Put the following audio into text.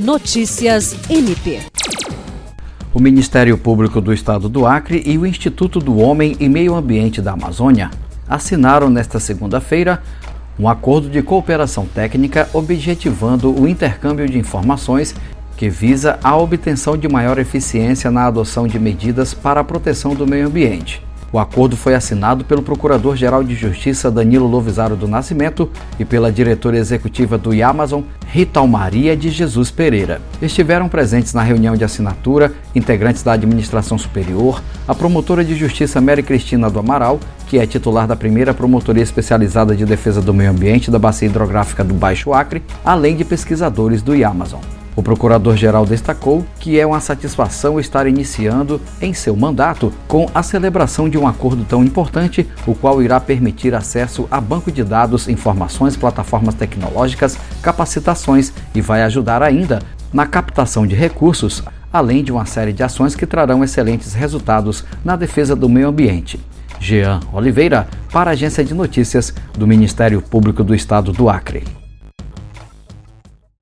Notícias MP. O Ministério Público do Estado do Acre e o Instituto do Homem e Meio Ambiente da Amazônia assinaram nesta segunda-feira um acordo de cooperação técnica objetivando o intercâmbio de informações que visa a obtenção de maior eficiência na adoção de medidas para a proteção do meio ambiente. O acordo foi assinado pelo Procurador-Geral de Justiça Danilo Lovisaro do Nascimento e pela diretora executiva do Amazon, Rita Maria de Jesus Pereira. Estiveram presentes na reunião de assinatura integrantes da administração superior, a promotora de justiça Mary Cristina do Amaral, que é titular da primeira promotoria especializada de defesa do meio ambiente da Bacia Hidrográfica do Baixo Acre, além de pesquisadores do Amazon. O procurador-geral destacou que é uma satisfação estar iniciando em seu mandato com a celebração de um acordo tão importante, o qual irá permitir acesso a banco de dados, informações, plataformas tecnológicas, capacitações e vai ajudar ainda na captação de recursos, além de uma série de ações que trarão excelentes resultados na defesa do meio ambiente. Jean Oliveira, para a Agência de Notícias do Ministério Público do Estado do Acre.